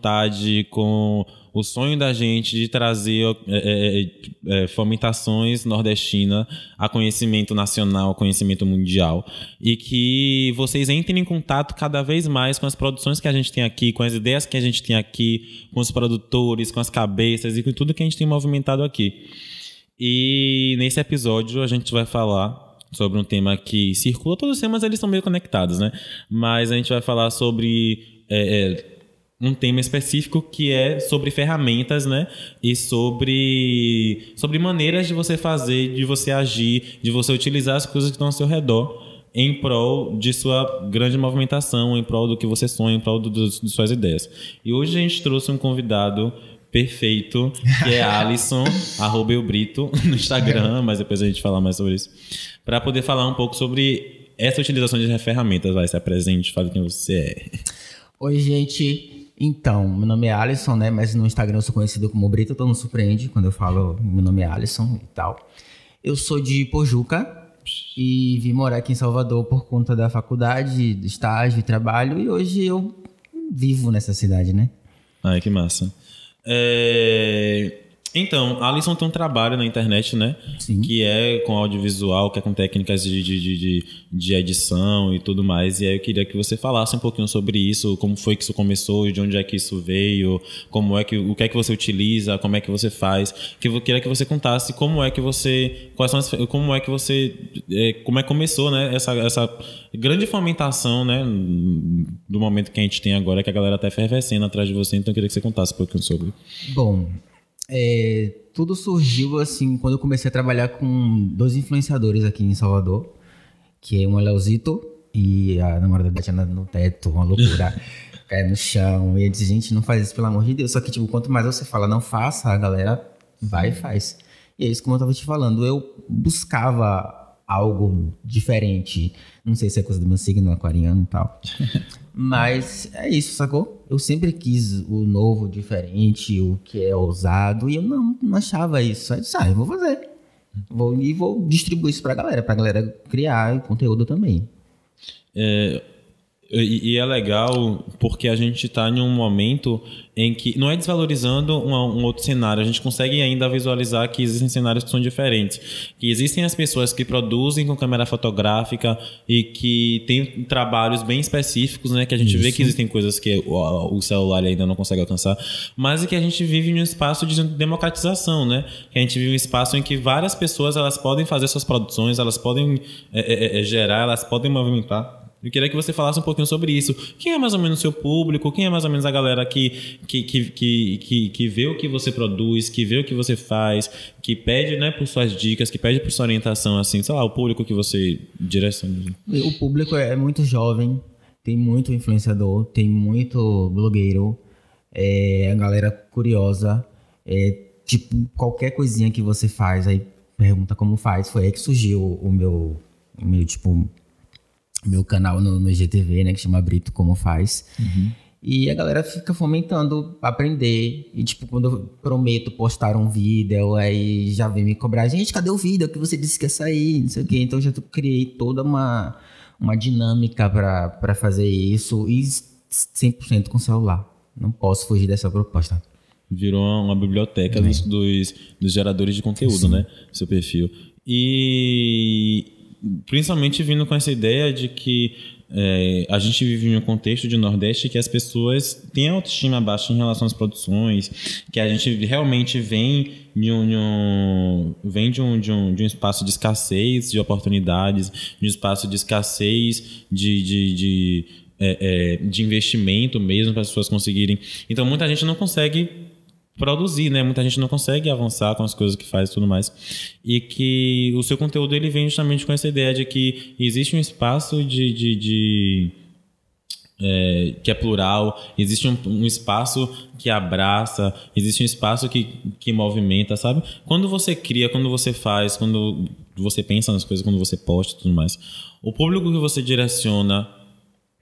vontade, com o sonho da gente de trazer é, é, é, fomentações nordestinas a conhecimento nacional, a conhecimento mundial. E que vocês entrem em contato cada vez mais com as produções que a gente tem aqui, com as ideias que a gente tem aqui, com os produtores, com as cabeças e com tudo que a gente tem movimentado aqui. E nesse episódio a gente vai falar sobre um tema que circula, todos os temas eles são meio conectados, né? Mas a gente vai falar sobre é, é, um tema específico que é sobre ferramentas, né? E sobre, sobre maneiras de você fazer, de você agir, de você utilizar as coisas que estão ao seu redor em prol de sua grande movimentação, em prol do que você sonha, em prol de suas ideias. E hoje a gente trouxe um convidado perfeito, que é Alisson, arroba eu Brito, no Instagram, mas depois a gente fala mais sobre isso, para poder falar um pouco sobre essa utilização de ferramentas. Vai, se apresente, fale quem você é. Oi, gente. Então, meu nome é Alisson, né? Mas no Instagram eu sou conhecido como Brito, então não surpreende quando eu falo meu nome é Alisson e tal. Eu sou de Pojuca e vim morar aqui em Salvador por conta da faculdade, do estágio e trabalho, e hoje eu vivo nessa cidade, né? Ai, que massa. É... Então, a Alisson tem um trabalho na internet, né? Sim. Que é com audiovisual, que é com técnicas de, de, de, de, edição e tudo mais. E aí eu queria que você falasse um pouquinho sobre isso, como foi que isso começou, de onde é que isso veio, como é que, o que é que você utiliza, como é que você faz. Que eu queria que você contasse como é que você. Quais são as, como é que você. É, como é que começou, né? Essa, essa grande fomentação, né? Do momento que a gente tem agora, que a galera tá efervescendo atrás de você. Então eu queria que você contasse um pouquinho sobre. Bom, é, tudo surgiu assim quando eu comecei a trabalhar com dois influenciadores aqui em Salvador, que é um é Leozito e a namorada da Tiana no teto, uma loucura. Cai no chão. E eu disse, gente, não faz isso, pelo amor de Deus. Só que, tipo, quanto mais você fala, não faça, a galera vai e faz. E é isso como eu tava te falando. Eu buscava algo diferente. Não sei se é coisa do meu signo aquariano e tal. Mas é isso, sacou? Eu sempre quis o novo, diferente, o que é ousado, e eu não, não achava isso. Aí eu disse, ah, eu vou fazer. Vou, e vou distribuir isso pra galera, pra galera criar conteúdo também. É, e, e, é legal porque a gente está em um momento em que não é desvalorizando um, um, outro cenário, a gente consegue ainda visualizar que existem cenários que são diferentes. Que existem as pessoas que produzem com câmera fotográfica e que têm trabalhos bem específicos, né? Que a gente Isso. vê que existem coisas que o, o, celular ainda não consegue alcançar, mas que a gente vive em um espaço de democratização, né? Que a gente vive em um espaço em que várias pessoas elas podem fazer suas produções, elas podem é, é, é, gerar, elas podem movimentar eu queria que você falasse um pouquinho sobre isso. Quem é mais ou menos o seu público? Quem é mais ou menos a galera que, que, que, que, que, vê o que você produz, que vê o que você faz, que pede né, por suas dicas, que pede por sua orientação, assim, sei lá, o público que você direciona? O público é muito jovem, tem muito influenciador, tem muito blogueiro, é a galera curiosa, é, tipo, qualquer coisinha que você faz, aí pergunta como faz. Foi aí que surgiu o meu, o meu tipo, meu canal no, no IGTV, né? Que chama Brito Como Faz. Uhum. E a galera fica fomentando aprender. E, tipo, quando eu prometo postar um vídeo, aí já vem me cobrar. Gente, cadê o vídeo que você disse que ia sair? Não sei o quê. Então, eu já criei toda uma, uma dinâmica para fazer isso. E 100% com celular. Não posso fugir dessa proposta. Virou uma biblioteca dos, dos, dos, geradores de conteúdo, Sim. né? Seu perfil. E principalmente vindo com essa ideia de que é, a gente vive em um contexto de Nordeste que as pessoas têm autoestima baixa em relação às produções, que a gente realmente vem de um, de um vem de um, de, um, de um espaço de escassez de oportunidades, de um espaço de escassez de, de, de, é, é, de investimento mesmo para as pessoas conseguirem. Então muita gente não consegue produzir, né? Muita gente não consegue avançar com as coisas que faz e tudo mais. E que o seu conteúdo ele vem justamente com essa ideia de que existe um espaço de, de, de é, que é plural, existe um, um, espaço que abraça, existe um espaço que, que movimenta, sabe? Quando você cria, quando você faz, quando você pensa nas coisas, quando você posta e tudo mais, o público que você direciona,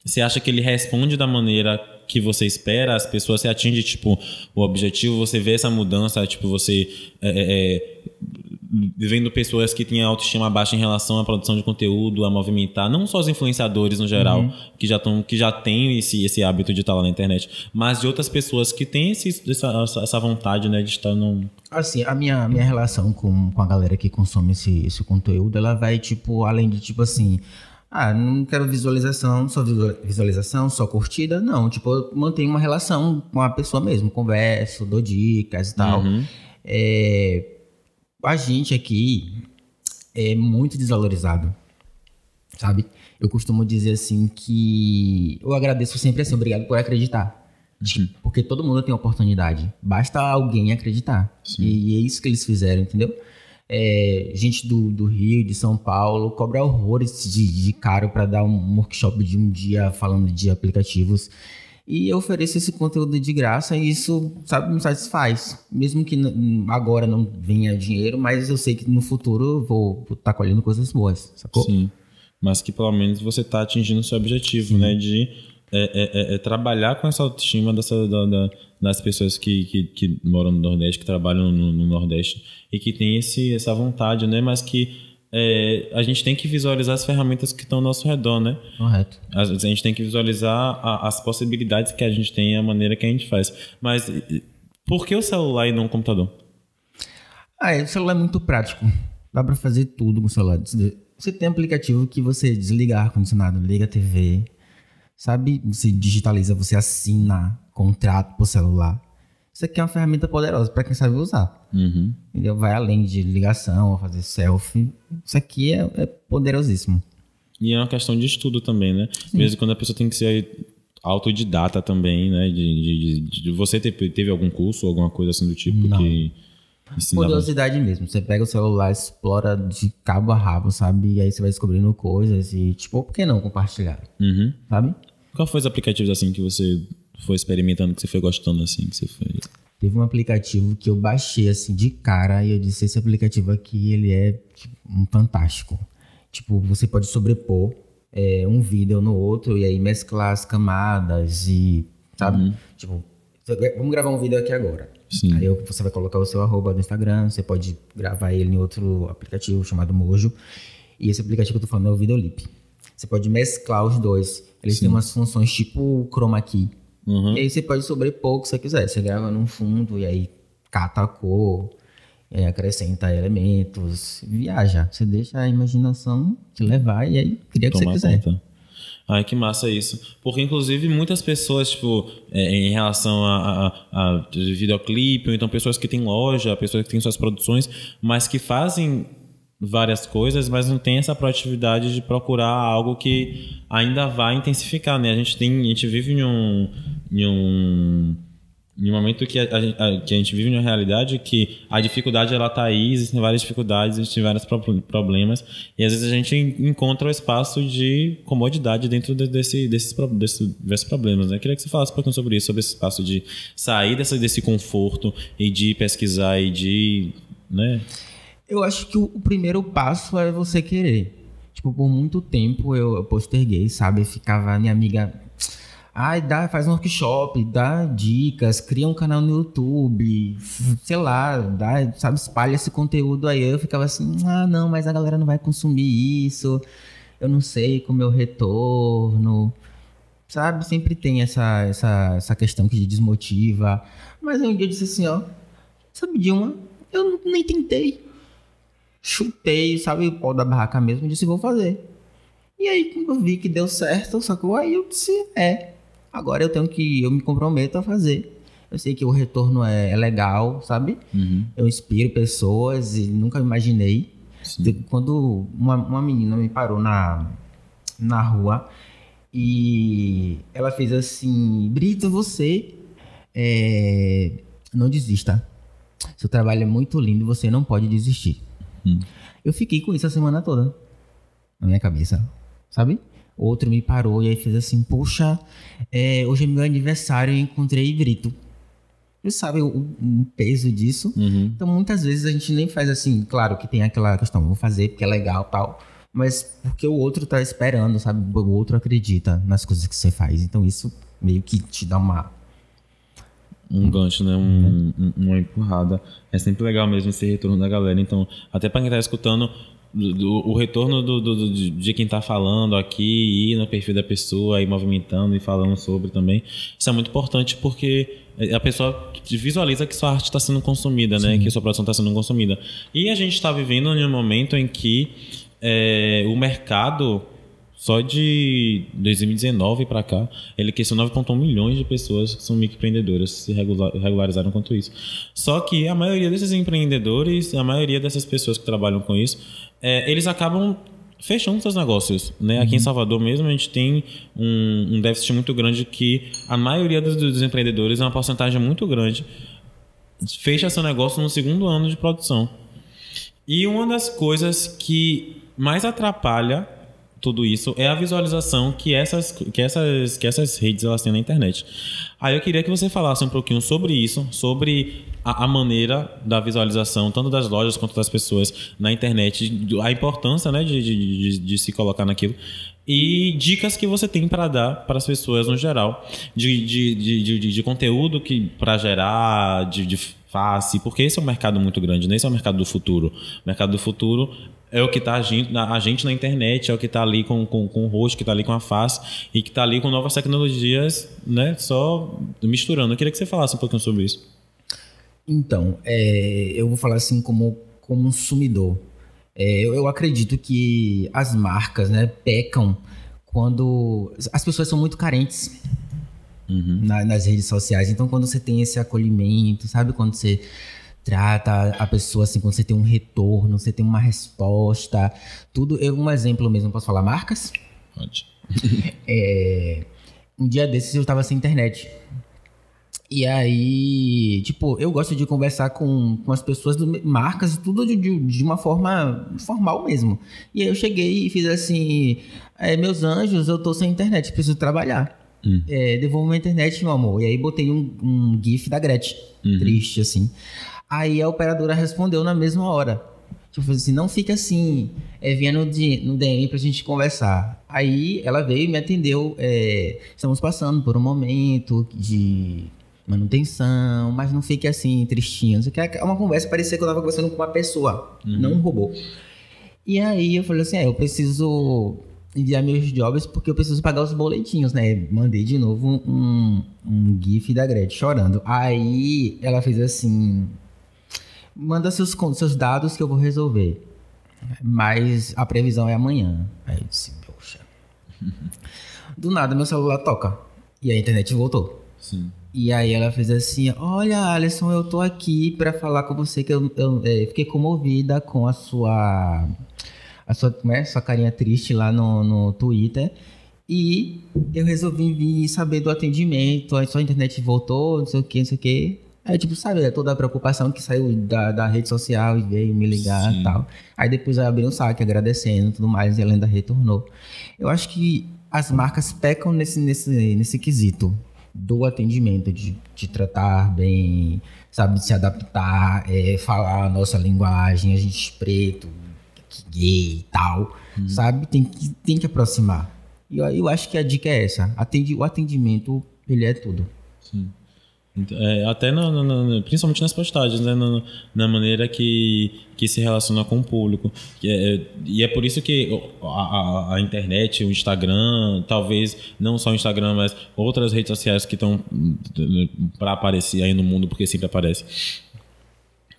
você acha que ele responde da maneira que você espera, as pessoas se atinge tipo o objetivo, você vê essa mudança, tipo você é, é, é vendo pessoas que têm autoestima baixa em relação à produção de conteúdo, a movimentar, não só os influenciadores no geral, Uhum. que já estão que já têm esse, esse hábito de estar lá na internet, mas de outras pessoas que têm esse, essa, essa vontade, né, de estar num Assim, a minha, minha relação com, com a galera que consome esse, esse conteúdo, ela vai, tipo, além de, tipo assim, ah, não quero visualização, só visual- visualização, só curtida. Não, tipo, eu mantenho uma relação com a pessoa mesmo, converso, dou dicas e tal. Uhum. É, a gente aqui é muito desvalorizado, sabe? Eu costumo dizer assim que eu agradeço sempre assim, obrigado por acreditar. Tipo, Porque todo mundo tem oportunidade. Basta alguém acreditar. E é isso que eles fizeram, entendeu? É, gente do, do Rio, de São Paulo, cobra horrores de, de caro para dar um workshop de um dia falando de aplicativos. E eu ofereço esse conteúdo de graça e isso, sabe, me satisfaz. Mesmo que agora não venha dinheiro, mas eu sei que no futuro eu vou estar colhendo coisas boas, sacou? Sim. Mas que pelo menos você está atingindo o seu objetivo, né? De é, é, é, é trabalhar com essa autoestima dessa, da- da- das pessoas que, que, que moram no Nordeste, que trabalham no, no Nordeste e que tem esse, essa vontade, né? Mas que é, a gente tem que visualizar as ferramentas que estão ao nosso redor, né? Correto. A, a gente tem que visualizar a- as possibilidades que a gente tem e a maneira que a gente faz. Mas por que o celular e não o computador? Ah, é, o celular é muito prático. Dá pra fazer tudo com o celular. Você tem aplicativo que você desliga ar-condicionado, liga a TV, sabe? Você digitaliza, você assina contrato pro celular. Isso aqui é uma ferramenta poderosa pra quem sabe usar. Uhum. Entendeu? Vai além de ligação, fazer selfie. Isso aqui é, é poderosíssimo. E é uma questão de estudo também, né? Mesmo quando a pessoa tem que ser autodidata também, né? De, de, de- de- você teve, teve algum curso, alguma coisa assim do tipo Não. que ensinava? Curiosidade mesmo. Você pega o celular, explora de cabo a rabo, sabe? E aí você vai descobrindo coisas e, tipo, por que não compartilhar? Uhum. Sabe? Qual foi os aplicativos assim que você foi experimentando, que você foi gostando assim, que você foi... Teve um aplicativo que eu baixei assim de cara e eu disse: esse aplicativo aqui ele é tipo, um fantástico. Tipo, você pode sobrepor é, um vídeo no outro e aí mesclar as camadas e, sabe? Tipo, você- vamos gravar um vídeo aqui agora. Sim. Aí você vai colocar o seu arroba no Instagram, você pode gravar ele em outro aplicativo chamado Mojo. E esse aplicativo que eu tô falando é o Videolip. Você pode mesclar os dois. Eles têm umas funções tipo o Chroma Key. Uhum. E aí você pode sobrepor o que você quiser. Você grava num fundo e aí cata a cor, e aí acrescenta elementos, viaja. Você deixa a imaginação te levar e aí cria o que você quiser. conta. Ai, que massa isso. Porque, inclusive, muitas pessoas, tipo, é, em relação a, a, a videoclipe, ou então pessoas que têm loja, pessoas que têm suas produções, mas que fazem várias coisas, mas não tem essa proatividade de procurar algo que ainda vai intensificar, né? A gente tem, a gente vive em um, em um em um momento que a, a- que a gente vive numa realidade que a dificuldade ela tá aí, existem várias dificuldades, existem vários pro- problemas e às vezes a gente en- encontra o espaço de comodidade dentro de- desse, desses, desses diversos problemas. Né? Queria que você falasse um pouquinho sobre isso, sobre esse espaço de sair dessa, desse conforto e de pesquisar e de, né? Eu acho que o, primeiro passo é você querer. Tipo, por muito tempo eu, eu posterguei, sabe? Ficava minha amiga. Ai, dá, faz um workshop, dá dicas, cria um canal no YouTube, sei lá, dá, sabe, espalha esse conteúdo aí. Eu ficava assim, ah, não, mas a galera não vai consumir isso, eu não sei como o retorno. Sabe, sempre tem essa, essa, essa questão que desmotiva. Mas um dia eu disse assim, ó, sabe de uma? Eu nem tentei chutei, sabe, o pau da barraca mesmo e disse, vou fazer. E aí, quando eu vi que deu certo, sacou? Aí eu disse, é, agora eu tenho que, eu me comprometo a fazer. Eu sei que o retorno é, é legal, sabe? Eu inspiro pessoas e nunca imaginei. Sim. Quando uma, uma menina me parou na, na rua e ela fez assim, Brito, você é, não desista. Seu trabalho é muito lindo, você não pode desistir. Hum. Eu fiquei com isso a semana toda na minha cabeça, sabe? Outro me parou e aí fez assim, poxa, é, hoje é meu aniversário e encontrei Brito. Você sabe o, o peso disso? Uhum. Então muitas vezes a gente nem faz assim, claro que tem aquela questão, vou fazer porque é legal tal, mas porque o outro tá esperando, sabe? O outro acredita nas coisas que você faz. Então isso meio que te dá uma um gancho, né? Um, um, uma empurrada. É sempre legal mesmo esse retorno da galera. Então, até para quem tá escutando, do, do, o retorno do, do, de quem tá falando aqui, ir no perfil da pessoa, ir movimentando e falando sobre também. Isso é muito importante porque a pessoa visualiza que sua arte está sendo consumida, né? Que sua produção está sendo consumida. E a gente está vivendo em um momento em que é, o mercado só de 2019 para cá, ele cresceu 9,1 milhões de pessoas que são microempreendedoras, se regularizaram quanto isso. Só que a maioria desses empreendedores, a maioria dessas pessoas que trabalham com isso, é, eles acabam fechando seus negócios. Né? Aqui em uhum. Salvador mesmo a gente tem um, um déficit muito grande que a maioria dos, dos empreendedores, uma porcentagem muito grande, fecha seu negócio no segundo ano de produção. E uma das coisas que mais atrapalha tudo isso é a visualização que essas, que essas, que essas redes elas têm na internet. Aí eu queria que você falasse um pouquinho sobre isso, sobre a, a maneira da visualização, tanto das lojas quanto das pessoas na internet, a importância né, de, de, de, se colocar naquilo e dicas que você tem para dar para as pessoas no geral, de, de, de, de, de conteúdo que para gerar, de, de face, porque esse é um mercado muito grande, né? esse é o mercado do futuro. O mercado do futuro é o que está agindo, a gente na internet, é o que está ali com, com, com o rosto, que está ali com a face e que está ali com novas tecnologias, né? Só misturando. Eu queria que você falasse um pouquinho sobre isso. Então, é, eu vou falar assim como consumidor. É, eu, eu, acredito que as marcas, né, pecam quando as pessoas são muito carentes uhum. na, nas redes sociais. Então, quando você tem esse acolhimento, sabe, quando você trata a pessoa assim, quando você tem um retorno, você tem uma resposta, tudo. Eu, um exemplo mesmo, posso falar marcas? Pode. é, um dia desses eu estava sem internet. E aí, tipo, eu gosto de conversar com, com as pessoas do marcas, tudo de, de, uma forma formal mesmo. E aí eu cheguei e fiz assim: é, meus anjos, eu tô sem internet, preciso trabalhar. Hum. É, devolva minha internet, meu amor. E aí botei um, um GIF da Gretchen, uhum. triste, assim. Aí a operadora respondeu na mesma hora. Tipo assim, não fica assim, é, vinha no, no DM pra gente conversar. Aí ela veio e me atendeu. É, estamos passando por um momento de manutenção, mas não fique assim, tristinho. Não É uma conversa, parecia que eu tava conversando com uma pessoa, uhum. não um robô. E aí eu falei assim, é, eu preciso enviar meus jobs porque eu preciso pagar os boletinhos, né? Mandei de novo um, um gif da Gretchen chorando. Aí ela fez assim, manda seus, seus dados que eu vou resolver. Mas a previsão é amanhã. Aí eu disse, poxa. Do nada meu celular toca. E a internet voltou. Sim. E aí ela fez assim: Olha, Alisson, eu tô aqui para falar com você que eu, eu é, fiquei comovida com a sua. A sua, como é? sua carinha triste lá no, no Twitter. E eu resolvi vir saber do atendimento. A sua internet voltou, não sei o que, não sei o que. Aí, tipo, sabe, é toda a preocupação que saiu da, da rede social e veio me ligar Sim. e tal. Aí depois eu abri um saque agradecendo e tudo mais, e ela ainda retornou. Eu acho que as marcas pecam nesse, nesse, nesse quesito do atendimento, de, de tratar bem, sabe, de se adaptar, é, falar a nossa linguagem, a gente preto, gay e tal, hum. sabe? Tem que, tem que aproximar. E eu, eu acho que a dica é essa. Atendi, o atendimento, ele é tudo. Sim. É, até na, na, principalmente nas postagens, né? na, na, maneira que, que se relaciona com o público. É, e é por isso que a, a, a, internet, o Instagram, talvez não só o Instagram, mas outras redes sociais que estão para aparecer aí no mundo, porque sempre aparece,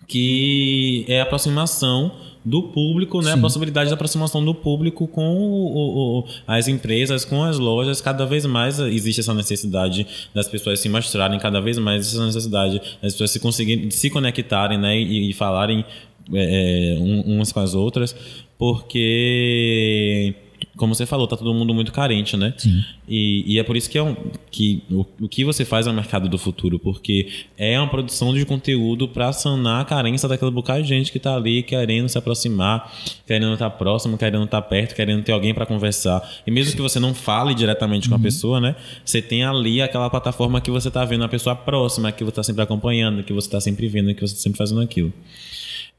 que é aproximação do público, né? A possibilidade de aproximação do público com o, o, as empresas, com as lojas. Cada vez mais existe essa necessidade das pessoas se mostrarem, cada vez mais essa necessidade das pessoas se conseguirem se conectarem, né? E, e falarem é, é umas com as outras, porque como você falou, tá todo mundo muito carente, né? Sim. E, e é por isso que, é um, que o, o que você faz é o mercado do futuro, porque é uma produção de conteúdo para sanar a carência daquela bocada de gente que tá ali querendo se aproximar, querendo estar tá próximo, querendo estar tá perto, querendo ter alguém para conversar. E mesmo que você não fale diretamente com a uhum. pessoa, né? Você tem ali aquela plataforma que você tá vendo a pessoa próxima, que você tá sempre acompanhando, que você tá sempre vendo, que você tá sempre fazendo aquilo.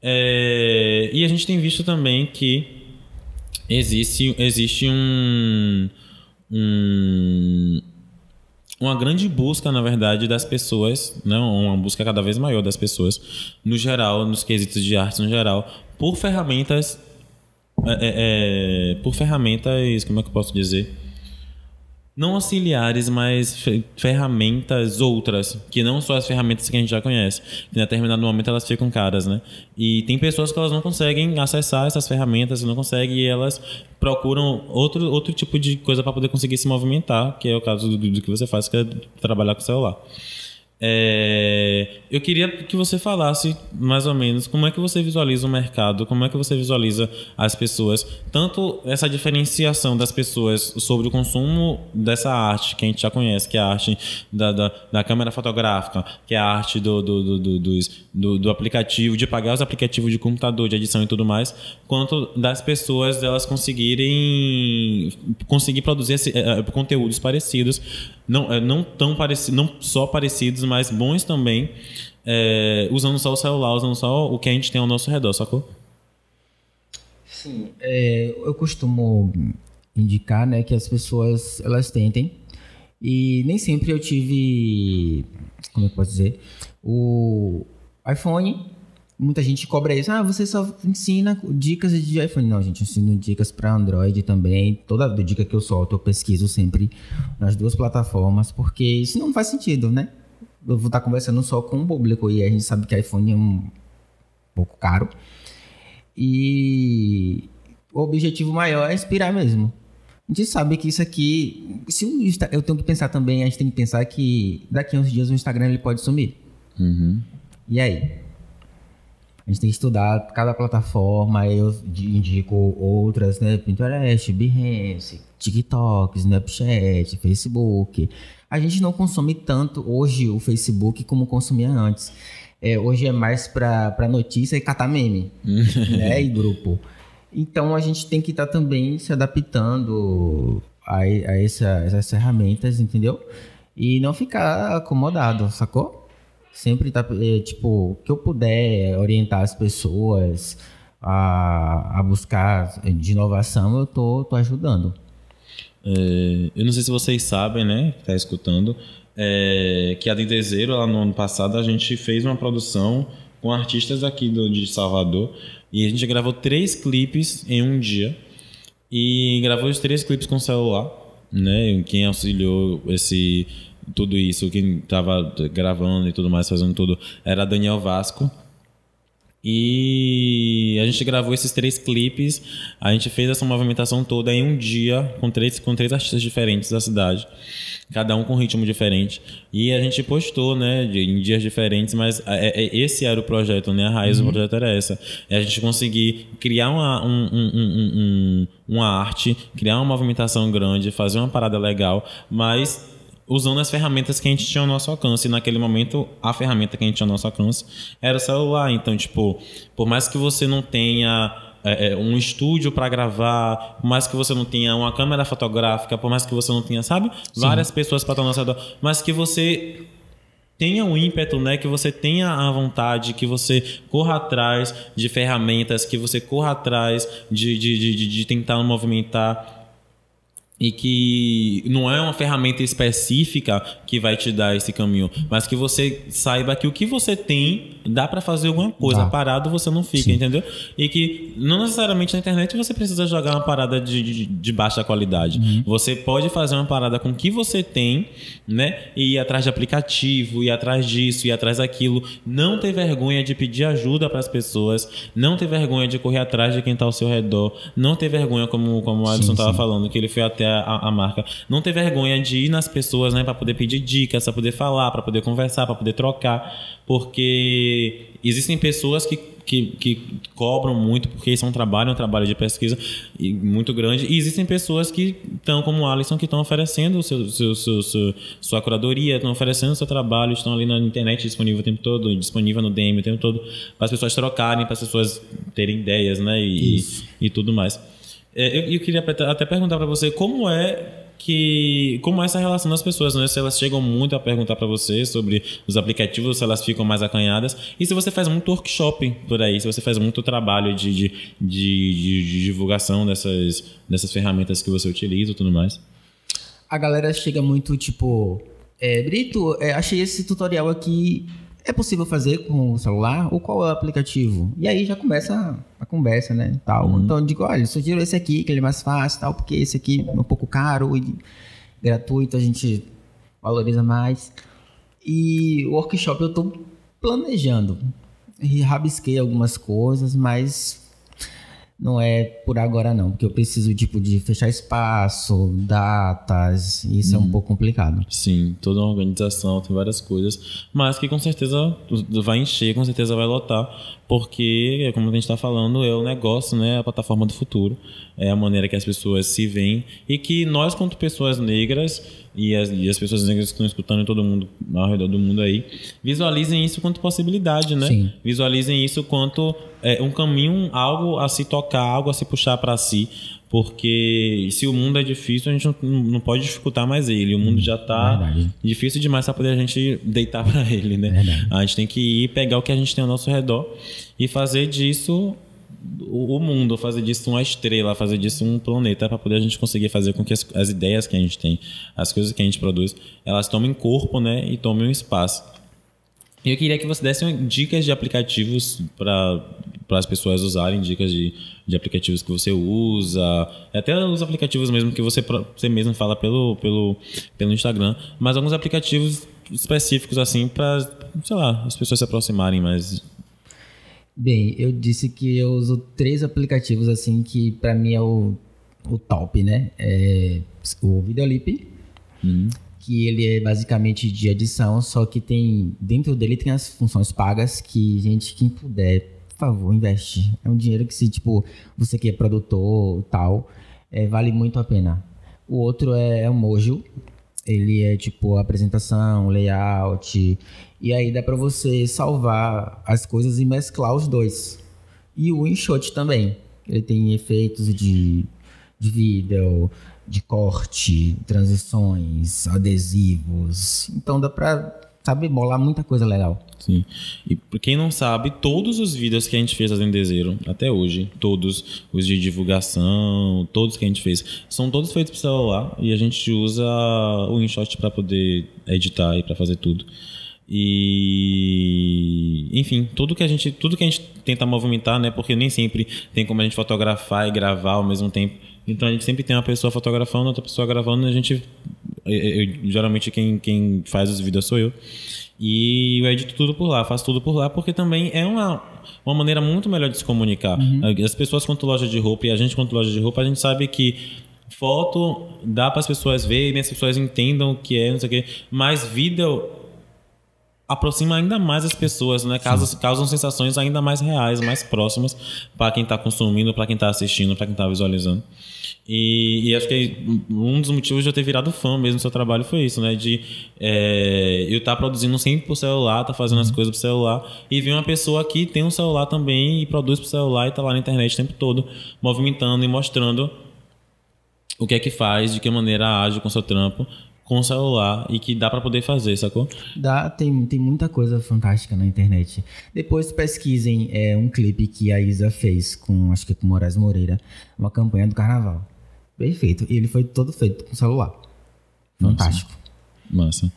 É, e a gente tem visto também que existe, existe um, um uma grande busca, na verdade, das pessoas, né? uma busca cada vez maior das pessoas, no geral, nos quesitos de arte no geral, por ferramentas. É, é, é por ferramentas, como é que eu posso dizer? Não auxiliares, mas ferramentas outras, que não só as ferramentas que a gente já conhece. Que em determinado momento elas ficam caras, né? E tem pessoas que elas não conseguem acessar essas ferramentas, não conseguem e elas procuram outro, outro tipo de coisa para poder conseguir se movimentar, que é o caso do, do que você faz, que é trabalhar com o celular. É, eu queria que você falasse mais ou menos como é que você visualiza o mercado, como é que você visualiza as pessoas, tanto essa diferenciação das pessoas sobre o consumo dessa arte que a gente já conhece, que é a arte da, da, da câmera fotográfica, que é a arte do, do, do, do, do, aplicativo, de pagar os aplicativos de computador, de edição e tudo mais, quanto das pessoas elas conseguirem conseguir produzir esse, é, conteúdos parecidos não, é, não tão parecidos, não só parecidos, mas bons também, é, usando só o celular, usando só o que a gente tem ao nosso redor, sacou? Sim, é, eu costumo indicar, né, que as pessoas elas tentem e nem sempre eu tive, como é eu posso dizer, o iPhone muita gente cobra isso. Ah, você só ensina dicas de iPhone. Não, gente, eu ensino dicas para Android também. Toda dica que eu solto, eu pesquiso sempre nas duas plataformas, porque isso não faz sentido, né? Eu vou estar conversando só com o público e a gente sabe que iPhone é um pouco caro. E o objetivo maior é inspirar mesmo. A gente sabe que isso aqui, se o eu tenho que pensar também, a gente tem que pensar que daqui a uns dias o Instagram ele pode sumir. Uhum. E aí? A gente tem que estudar cada plataforma, eu indico outras, né? Pinterest, Behance, TikTok, Snapchat, Facebook. A gente não consome tanto hoje o Facebook como consumia antes. É, hoje é mais para notícia e catar meme, né? E grupo. Então a gente tem que estar tá também se adaptando a, a essa, essas ferramentas, entendeu? E não ficar acomodado, sacou? Sempre tá, é, tipo, que eu puder orientar as pessoas a, a buscar de inovação, eu tô, tô ajudando. É, eu não sei se vocês sabem, né, que tá escutando, é, que a Dentezeiro, lá no ano passado, a gente fez uma produção com artistas aqui do, de Salvador e a gente gravou três clipes em um dia e gravou os três clipes com celular, né? Quem auxiliou esse tudo isso, quem estava gravando e tudo mais, fazendo tudo, era Daniel Vasco. E a gente gravou esses três clipes, a gente fez essa movimentação toda em um dia, com três, com três artistas diferentes da cidade, cada um com um ritmo diferente. E a gente postou, né, em dias diferentes, mas é, é, esse era o projeto, né, a raiz uhum. do projeto era essa. É a gente conseguir criar uma, um, um, um, uma arte, criar uma movimentação grande, fazer uma parada legal, mas usando as ferramentas que a gente tinha ao nosso alcance. E naquele momento, a ferramenta que a gente tinha ao nosso alcance era o celular. Então, tipo, por mais que você não tenha é, é um estúdio para gravar, por mais que você não tenha uma câmera fotográfica, por mais que você não tenha, sabe, Sim. várias pessoas para estar ao nosso redor, mas que você tenha o um ímpeto, né? Que você tenha a vontade, que você corra atrás de ferramentas, que você corra atrás de, de, de, de tentar movimentar e que não é uma ferramenta específica que vai te dar esse caminho, mas que você saiba que o que você tem dá para fazer alguma coisa. Tá. Parado você não fica, Sim. entendeu? E que não necessariamente na internet você precisa jogar uma parada de, de, de baixa qualidade. Uhum. Você pode fazer uma parada com o que você tem, né? E ir atrás de aplicativo, ir atrás disso, ir atrás daquilo. Não ter vergonha de pedir ajuda para as pessoas, não ter vergonha de correr atrás de quem está ao seu redor, não ter vergonha, como, como o Alisson estava falando, que ele foi até a, a, marca. Não ter vergonha de ir nas pessoas, né, para poder pedir dicas, para poder falar, para poder conversar, para poder trocar, porque existem pessoas que, que, que, cobram muito porque isso é um trabalho, um trabalho de pesquisa muito grande. E existem pessoas que estão, como o Alisson, que estão oferecendo seu, seu, seu, seu, sua curadoria, estão oferecendo seu trabalho, estão ali na internet disponível o tempo todo, disponível no DM o tempo todo, para as pessoas trocarem, para as pessoas terem ideias, né? E, e tudo mais. É, eu, eu queria até perguntar para você como é que como é essa relação das pessoas, né? Se elas chegam muito a perguntar para você sobre os aplicativos, se elas ficam mais acanhadas e se você faz muito workshop por aí, se você faz muito trabalho de, de, de, de divulgação dessas, dessas ferramentas que você utiliza e tudo mais. A galera chega muito tipo É, Brito, é, achei esse tutorial aqui. É possível fazer com o celular? Ou qual é o aplicativo? E aí já começa a conversa, né? Tal. Uhum. Então eu digo, olha, sugiro esse aqui, que ele é mais fácil, tal, porque esse aqui é um pouco caro e gratuito, a gente valoriza mais. E o workshop eu tô planejando. E rabisquei algumas coisas, mas não é por agora não, porque eu preciso tipo de fechar espaço, datas, isso é um pouco complicado. Sim, toda uma organização, tem várias coisas, mas que com certeza vai encher, com certeza vai lotar, porque, como a gente está falando, é o negócio, né, a plataforma do futuro, é a maneira que as pessoas se veem e que nós, quanto pessoas negras, e as, e as pessoas negras que estão escutando todo mundo ao redor do mundo aí, visualizem isso quanto possibilidade, né? Sim. Visualizem isso quanto é, um caminho, algo a se tocar, algo a se puxar para si, porque se o mundo é difícil, a gente não, não pode dificultar mais ele. O mundo já tá Verdade. difícil demais para poder a gente deitar para ele, né? Verdade. A gente tem que ir pegar o que a gente tem ao nosso redor e fazer disso o o mundo, fazer disso uma estrela, fazer disso um planeta para poder a gente conseguir fazer com que as, as ideias que a gente tem, as coisas que a gente produz, elas tomem corpo, né, e tomem um espaço. E eu queria que você desse dicas de aplicativos para as pessoas usarem, dicas de, de aplicativos que você usa, até os aplicativos mesmo que você, você mesmo fala pelo, pelo, pelo Instagram, mas alguns aplicativos específicos assim para, sei lá, as pessoas se aproximarem mais. Bem, eu disse que eu uso três aplicativos assim que pra mim é o, o top, né? É o Videolip, que ele é basicamente de edição, só que tem dentro dele tem as funções pagas que gente quem puder, favor, investe. É um dinheiro que se tipo você que é produtor tal, é, vale muito a pena. O outro é, é o Mojo. Ele é tipo apresentação, layout. E aí dá pra você salvar as coisas e mesclar os dois. E o InShot também. Ele tem efeitos de, de vídeo, de corte, transições, adesivos. Então dá pra, sabe, bolar muita coisa legal. Sim. E pra quem não sabe, todos os vídeos que a gente fez fazendo desejo até hoje, todos os de divulgação, todos que a gente fez, são todos feitos pro celular e a gente usa o InShot para poder editar e para fazer tudo. E enfim, tudo que a gente, tudo que a gente tenta movimentar, né, porque nem sempre tem como a gente fotografar e gravar ao mesmo tempo. Então a gente sempre tem uma pessoa fotografando, outra pessoa gravando, e a gente eu- eu- geralmente quem, quem faz os vídeos sou eu. E eu edito tudo por lá, faço tudo por lá, porque também é uma, uma maneira muito melhor de se comunicar. As pessoas quanto loja de roupa e a gente quanto loja de roupa, a gente sabe que foto dá para as pessoas verem, as pessoas entendam o que é, não sei o quê, mas vídeo aproxima ainda mais as pessoas, né? Causam, causam sensações ainda mais reais, mais próximas para quem está consumindo, para quem está assistindo, para quem está visualizando. E, e acho que um dos motivos de eu ter virado fã mesmo do seu trabalho foi isso, né? De é, eu estar produzindo sempre pro celular, tá fazendo as coisas pro celular e ver uma pessoa que tem um celular também e produz pro celular e tá lá na internet o tempo todo movimentando e mostrando o que é que faz, de que maneira age com o seu trampo com o celular e que dá para poder fazer, sacou? Dá, tem, tem muita coisa fantástica na internet. Depois pesquisem é, um clipe que a Isa fez com, acho que com Moraes Moreira, uma campanha do carnaval. Perfeito. E ele foi todo feito com celular. Fantástico. Massa.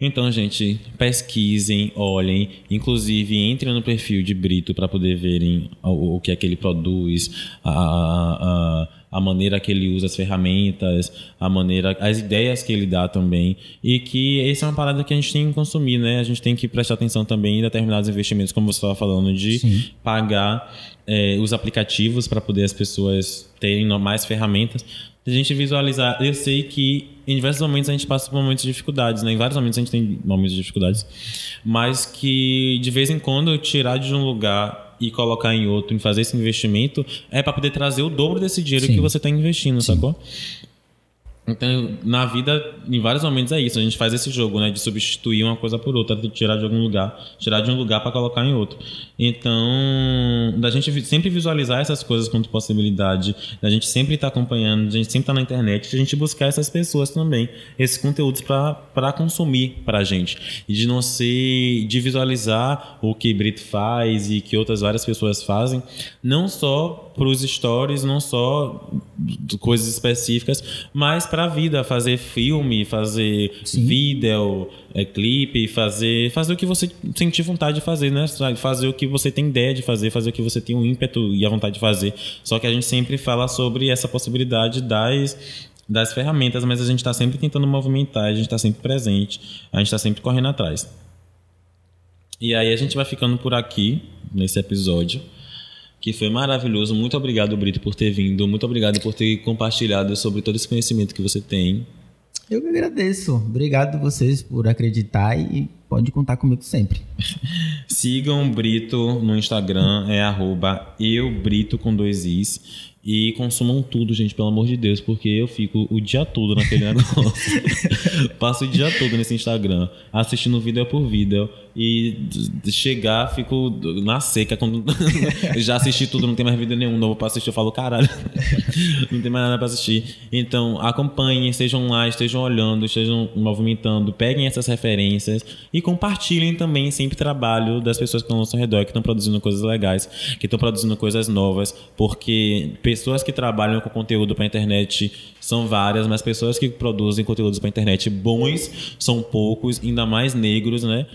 Então, gente, pesquisem, olhem, inclusive entrem no perfil de Brito para poder verem o, o que é que ele produz, a, a, a, maneira que ele usa as ferramentas, a maneira, as ideias que ele dá também, e que essa é uma parada que a gente tem que consumir, né? A gente tem que prestar atenção também em determinados investimentos, como você estava falando, de Sim. pagar eh, os aplicativos para poder as pessoas terem mais ferramentas. A gente visualizar, eu sei que em diversos momentos a gente passa por momentos de dificuldades, né? Em vários momentos a gente tem momentos de dificuldades, mas que de vez em quando tirar de um lugar e colocar em outro, em fazer esse investimento, é para poder trazer o dobro desse dinheiro Sim. que você está investindo, sacou? Então, na vida, em vários momentos é isso. A gente faz esse jogo, né? De substituir uma coisa por outra, de tirar de algum lugar, tirar de um lugar para colocar em outro. Então, da gente sempre visualizar essas coisas quanto possibilidade, da gente sempre estar acompanhando, da gente sempre estar na internet, a gente buscar essas pessoas também, esses conteúdos para consumir para a gente. E de não ser, de visualizar o que Brito faz e que outras várias pessoas fazem, não só para os stories, não só coisas específicas, mas para pra vida, fazer filme, fazer Sim. vídeo, é, clipe, fazer, fazer o que você sentir vontade de fazer, né? Fazer o que você tem ideia de fazer, fazer o que você tem o ímpeto e a vontade de fazer. Só que a gente sempre fala sobre essa possibilidade das das ferramentas, mas a gente está sempre tentando movimentar, a gente está sempre presente, a gente está sempre correndo atrás. E aí a gente vai ficando por aqui nesse episódio, que foi maravilhoso. Muito obrigado, Brito, por ter vindo. Muito obrigado por ter compartilhado sobre todo esse conhecimento que você tem. Eu que agradeço. Obrigado vocês por acreditar e pode contar comigo sempre. Sigam o Brito no Instagram, é arroba eubrito com dois is. E consumam tudo, gente, pelo amor de Deus, porque eu fico o dia todo naquele negócio. Passo o dia todo nesse Instagram, assistindo vídeo por vídeo. E chegar, fico na seca. Quando já assisti tudo, não tem mais vídeo nenhum novo pra assistir. Eu falo, caralho, não tem mais nada pra assistir. Então, acompanhem, estejam lá, estejam olhando, estejam movimentando, peguem essas referências e compartilhem também sempre trabalho das pessoas que estão ao nosso redor, que estão produzindo coisas legais, que estão produzindo coisas novas, porque pessoas que trabalham com conteúdo para internet são várias, mas pessoas que produzem conteúdos para internet bons são poucos, ainda mais negros, né?